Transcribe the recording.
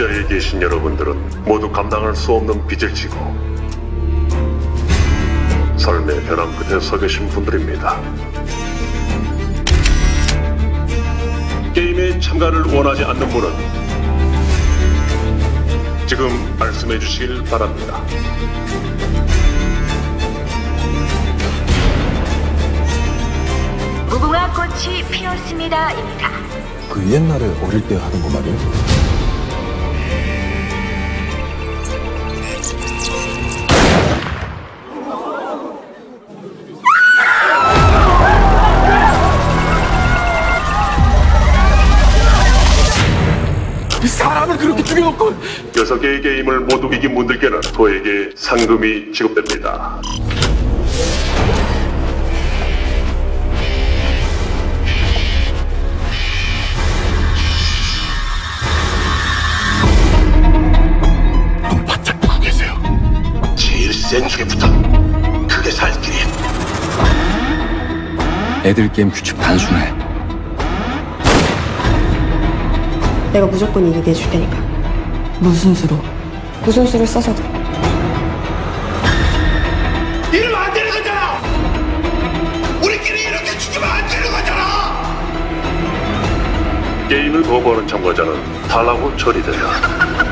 자리에 계신 여러분들은 모두 감당할 수 없는 빚을 지고 삶의 벼랑 끝에 서 계신 분들입니다. 게임에 참가를 원하지 않는 분은 지금 말씀해 주시길 바랍니다. 무궁화 꽃이 피었습니다입니다. 그 옛날에 어릴 때 하던 거 말이야? 사람을 그렇게 죽여놓고 여섯 개의 게임을 모두 이긴 분들께는 저에게 상금이 지급됩니다. 눈 바짝 뜨고 계세요 제일 센 중에부터 크게 살 길이 애들 게임 규칙 단순해. 내가 무조건 이기게 해줄 테니까. 무슨 수로? 무슨 수를 써서도. 이러면 안 되는 거잖아! 우리끼리 이렇게 죽이면 안 되는 거잖아! 게임을 거부하는 참가자는 탈락 후 처리된다.